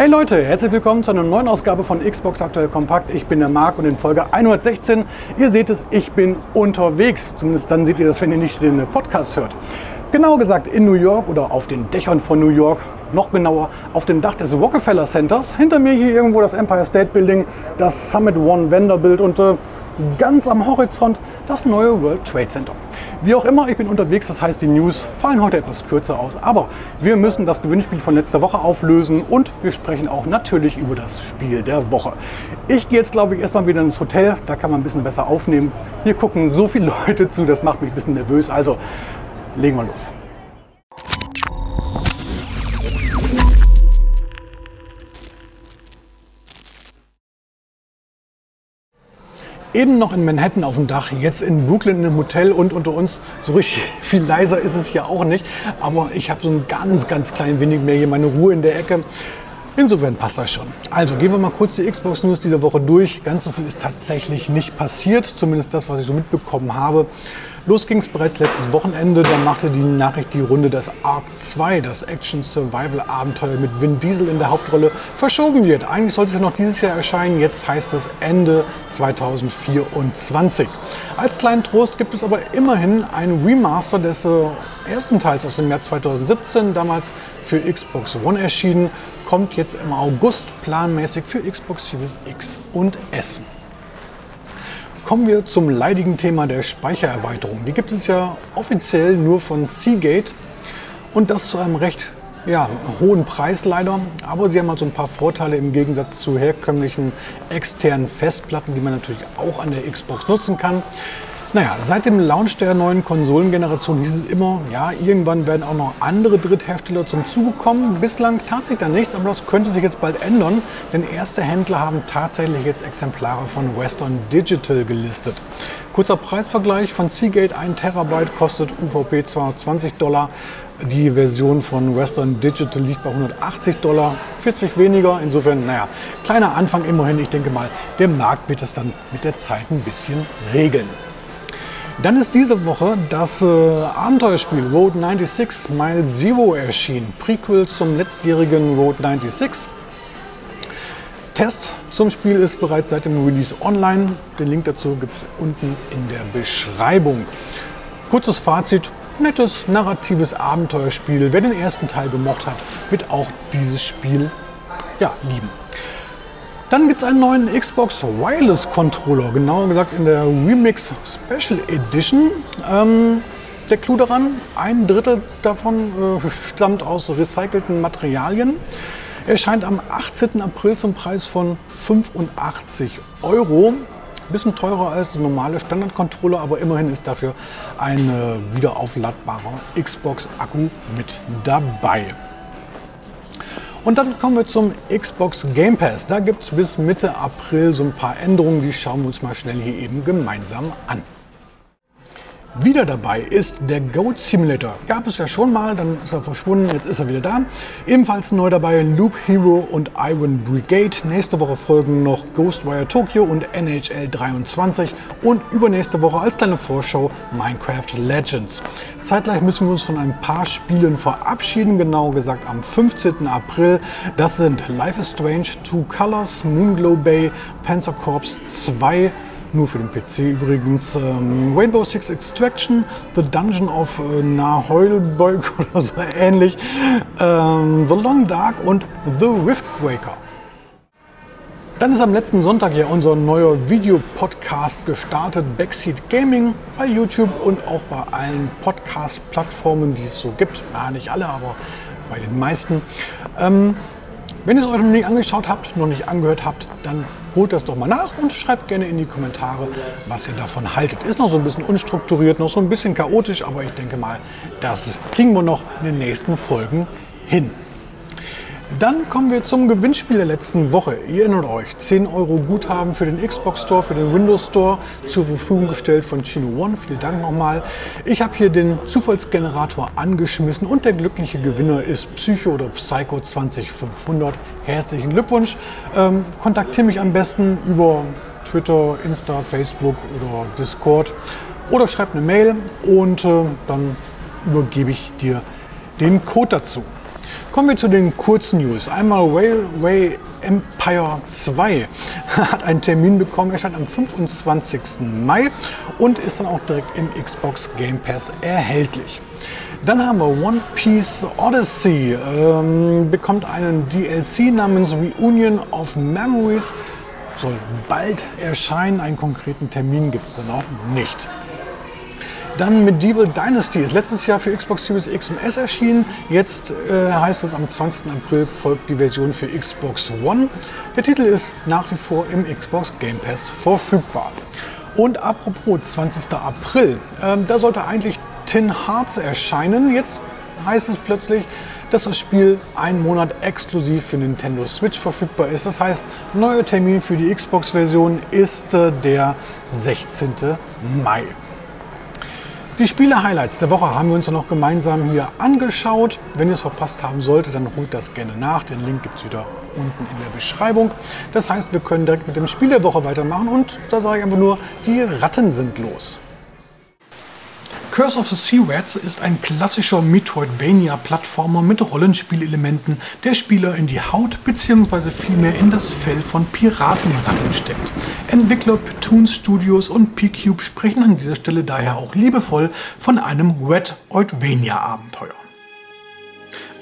Hey Leute, herzlich willkommen zu einer neuen Ausgabe von Xbox Aktuell Kompakt. Ich bin der Marc und in Folge 116, ihr seht es, ich bin unterwegs. Zumindest dann seht ihr das, wenn ihr nicht den Podcast hört. Genauer gesagt in New York oder auf den Dächern von New York, noch genauer auf dem Dach des Rockefeller Centers. Hinter mir hier irgendwo das Empire State Building, das Summit One Vanderbilt und äh, ganz am Horizont das neue World Trade Center. Wie auch immer, ich bin unterwegs, das heißt, die News fallen heute etwas kürzer aus. Aber wir müssen das Gewinnspiel von letzter Woche auflösen und wir sprechen auch natürlich über das Spiel der Woche. Ich gehe jetzt, glaube ich, erstmal wieder ins Hotel, da kann man ein bisschen besser aufnehmen. Hier gucken so viele Leute zu, das macht mich ein bisschen nervös. Also legen wir los. Eben noch in Manhattan auf dem Dach, jetzt in Brooklyn in einem Hotel und unter uns, so richtig viel leiser ist es hier auch nicht. Aber ich habe so ein ganz, ganz klein wenig mehr hier meine Ruhe in der Ecke. Insofern passt das schon. Also gehen wir mal kurz die Xbox News dieser Woche durch. Ganz so viel ist tatsächlich nicht passiert, zumindest das, was ich so mitbekommen habe. Los ging es bereits letztes Wochenende. Da machte die Nachricht die Runde, dass Ark 2, das Action-Survival-Abenteuer mit Vin Diesel in der Hauptrolle, verschoben wird. Eigentlich sollte es noch dieses Jahr erscheinen. Jetzt heißt es Ende 2024. Als kleinen Trost gibt es aber immerhin ein Remaster des äh, ersten Teils aus dem Jahr 2017, damals für Xbox One erschienen, kommt jetzt im August planmäßig für Xbox Series X und S. Kommen wir zum leidigen Thema der Speichererweiterung. Die gibt es ja offiziell nur von Seagate und das zu einem recht ja, hohen Preis leider. Aber sie haben halt so ein paar Vorteile im Gegensatz zu herkömmlichen externen Festplatten, die man natürlich auch an der Xbox nutzen kann. Naja, seit dem Launch der neuen Konsolengeneration hieß es immer, ja, irgendwann werden auch noch andere Dritthersteller zum Zuge kommen. Bislang tat sich da nichts, aber das könnte sich jetzt bald ändern, denn erste Händler haben tatsächlich jetzt Exemplare von Western Digital gelistet. Kurzer Preisvergleich von Seagate 1 Terabyte kostet UVP 220 Dollar. Die Version von Western Digital liegt bei 180 Dollar, 40 weniger. Insofern, naja, kleiner Anfang immerhin. Ich denke mal, der Markt wird es dann mit der Zeit ein bisschen regeln. Dann ist diese Woche das äh, Abenteuerspiel Road 96 Mile Zero erschienen. Prequel zum letztjährigen Road 96. Test zum Spiel ist bereits seit dem Release online. Den Link dazu gibt es unten in der Beschreibung. Kurzes Fazit, nettes, narratives Abenteuerspiel. Wer den ersten Teil gemocht hat, wird auch dieses Spiel ja, lieben. Dann gibt es einen neuen Xbox Wireless Controller, genauer gesagt in der Remix Special Edition. Ähm, der Clou daran, ein Drittel davon äh, stammt aus recycelten Materialien. Er erscheint am 18. April zum Preis von 85 Euro. Bisschen teurer als normale Standard-Controller, aber immerhin ist dafür ein äh, wiederaufladbarer Xbox-Akku mit dabei. Und dann kommen wir zum Xbox Game Pass. Da gibt es bis Mitte April so ein paar Änderungen, die schauen wir uns mal schnell hier eben gemeinsam an. Wieder dabei ist der Goat Simulator. Gab es ja schon mal, dann ist er verschwunden, jetzt ist er wieder da. Ebenfalls neu dabei Loop Hero und Iron Brigade. Nächste Woche folgen noch Ghostwire Tokyo und NHL 23 und übernächste Woche als kleine Vorschau Minecraft Legends. Zeitgleich müssen wir uns von ein paar Spielen verabschieden, genau gesagt am 15. April. Das sind Life is Strange, Two Colors, Moonglow Bay, Panzer Corps 2, nur für den PC übrigens. Ähm, Rainbow Six Extraction, The Dungeon of äh, Naheulbeug oder so ähnlich, ähm, The Long Dark und The Riftbreaker. Dann ist am letzten Sonntag ja unser neuer Videopodcast gestartet, Backseat Gaming, bei YouTube und auch bei allen Podcast-Plattformen, die es so gibt. Ja, nicht alle, aber bei den meisten. Ähm, wenn ihr es euch noch nicht angeschaut habt, noch nicht angehört habt, dann holt das doch mal nach und schreibt gerne in die Kommentare, was ihr davon haltet. Ist noch so ein bisschen unstrukturiert, noch so ein bisschen chaotisch, aber ich denke mal, das kriegen wir noch in den nächsten Folgen hin. Dann kommen wir zum Gewinnspiel der letzten Woche. Ihr erinnert euch, 10 Euro Guthaben für den Xbox Store, für den Windows Store zur Verfügung gestellt von Chino One. Vielen Dank nochmal. Ich habe hier den Zufallsgenerator angeschmissen und der glückliche Gewinner ist Psycho oder Psycho 20500. Herzlichen Glückwunsch. Ähm, kontaktiere mich am besten über Twitter, Insta, Facebook oder Discord oder schreib eine Mail und äh, dann übergebe ich dir den Code dazu. Kommen wir zu den kurzen News. Einmal Railway Empire 2 hat einen Termin bekommen. Er stand am 25. Mai und ist dann auch direkt im Xbox Game Pass erhältlich. Dann haben wir One Piece Odyssey, ähm, bekommt einen DLC namens Reunion of Memories, soll bald erscheinen. Einen konkreten Termin gibt es dann auch nicht. Dann Medieval Dynasty ist letztes Jahr für Xbox Series X und S erschienen. Jetzt äh, heißt es, am 20. April folgt die Version für Xbox One. Der Titel ist nach wie vor im Xbox Game Pass verfügbar. Und apropos 20. April, äh, da sollte eigentlich Tin Hearts erscheinen. Jetzt heißt es plötzlich, dass das Spiel einen Monat exklusiv für Nintendo Switch verfügbar ist. Das heißt, neuer Termin für die Xbox-Version ist äh, der 16. Mai. Die Spiele-Highlights der Woche haben wir uns noch gemeinsam hier angeschaut. Wenn ihr es verpasst haben solltet, dann holt das gerne nach. Den Link gibt es wieder unten in der Beschreibung. Das heißt, wir können direkt mit dem Spiel der Woche weitermachen und da sage ich einfach nur, die Ratten sind los. Curse of the Sea Rats ist ein klassischer Metroidvania-Plattformer mit Rollenspielelementen, der Spieler in die Haut bzw. vielmehr in das Fell von Piratenratten steckt. Entwickler Petoons Studios und P-Cube sprechen an dieser Stelle daher auch liebevoll von einem Red-Oidvania-Abenteuer.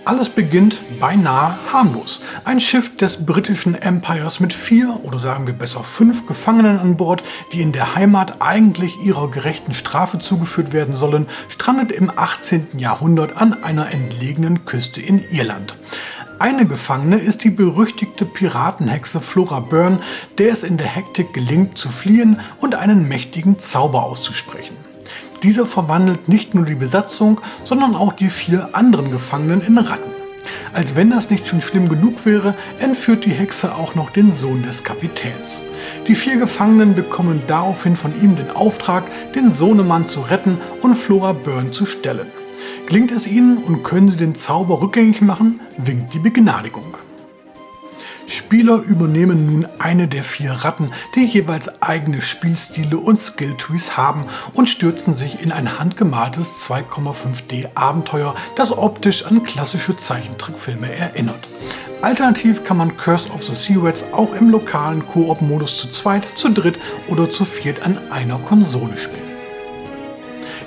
Alles beginnt beinahe harmlos. Ein Schiff des britischen Empires mit vier oder sagen wir besser fünf Gefangenen an Bord, die in der Heimat eigentlich ihrer gerechten Strafe zugeführt werden sollen, strandet im 18. Jahrhundert an einer entlegenen Küste in Irland. Eine Gefangene ist die berüchtigte Piratenhexe Flora Byrne, der es in der Hektik gelingt zu fliehen und einen mächtigen Zauber auszusprechen. Dieser verwandelt nicht nur die Besatzung, sondern auch die vier anderen Gefangenen in Ratten. Als wenn das nicht schon schlimm genug wäre, entführt die Hexe auch noch den Sohn des Kapitäns. Die vier Gefangenen bekommen daraufhin von ihm den Auftrag, den Sohnemann zu retten und Flora Byrne zu stellen. Klingt es ihnen und können sie den Zauber rückgängig machen, winkt die Begnadigung. Spieler übernehmen nun eine der vier Ratten, die jeweils eigene Spielstile und Skilltrees haben und stürzen sich in ein handgemaltes 2,5D Abenteuer, das optisch an klassische Zeichentrickfilme erinnert. Alternativ kann man Curse of the Sea Rats auch im lokalen Koop-Modus zu zweit, zu dritt oder zu viert an einer Konsole spielen.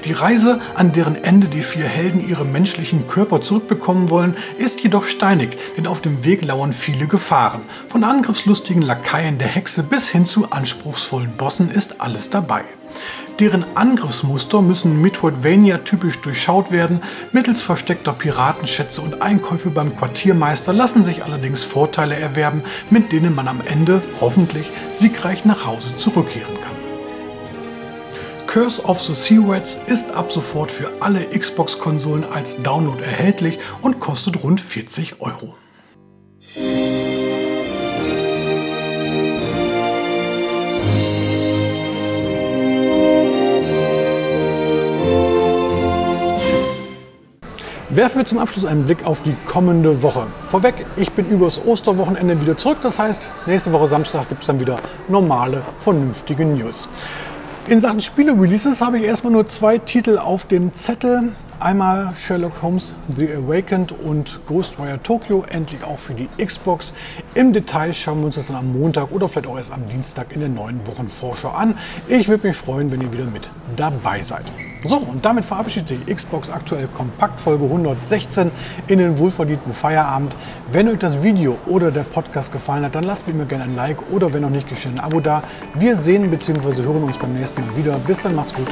Die Reise, an deren Ende die vier Helden ihre menschlichen Körper zurückbekommen wollen, ist jedoch steinig, denn auf dem Weg lauern viele Gefahren. Von angriffslustigen Lakaien der Hexe bis hin zu anspruchsvollen Bossen ist alles dabei. Deren Angriffsmuster müssen Metroidvania-typisch durchschaut werden. Mittels versteckter Piratenschätze und Einkäufe beim Quartiermeister lassen sich allerdings Vorteile erwerben, mit denen man am Ende hoffentlich siegreich nach Hause zurückkehren kann. Curse of the Sea Rats ist ab sofort für alle Xbox-Konsolen als Download erhältlich und kostet rund 40 Euro. Werfen wir zum Abschluss einen Blick auf die kommende Woche. Vorweg, ich bin übers Osterwochenende wieder zurück. Das heißt, nächste Woche Samstag gibt es dann wieder normale, vernünftige News. In Sachen Spiele-Releases habe ich erstmal nur zwei Titel auf dem Zettel. Einmal Sherlock Holmes The Awakened und Ghostwire Tokyo, endlich auch für die Xbox. Im Detail schauen wir uns das dann am Montag oder vielleicht auch erst am Dienstag in der neuen Wochenvorschau an. Ich würde mich freuen, wenn ihr wieder mit dabei seid. So, und damit verabschiedet sich Xbox aktuell Kompakt Folge 116 in den wohlverdienten Feierabend. Wenn euch das Video oder der Podcast gefallen hat, dann lasst mir gerne ein Like oder wenn noch nicht geschehen, ein Abo da. Wir sehen bzw. hören uns beim nächsten Mal wieder. Bis dann, macht's gut.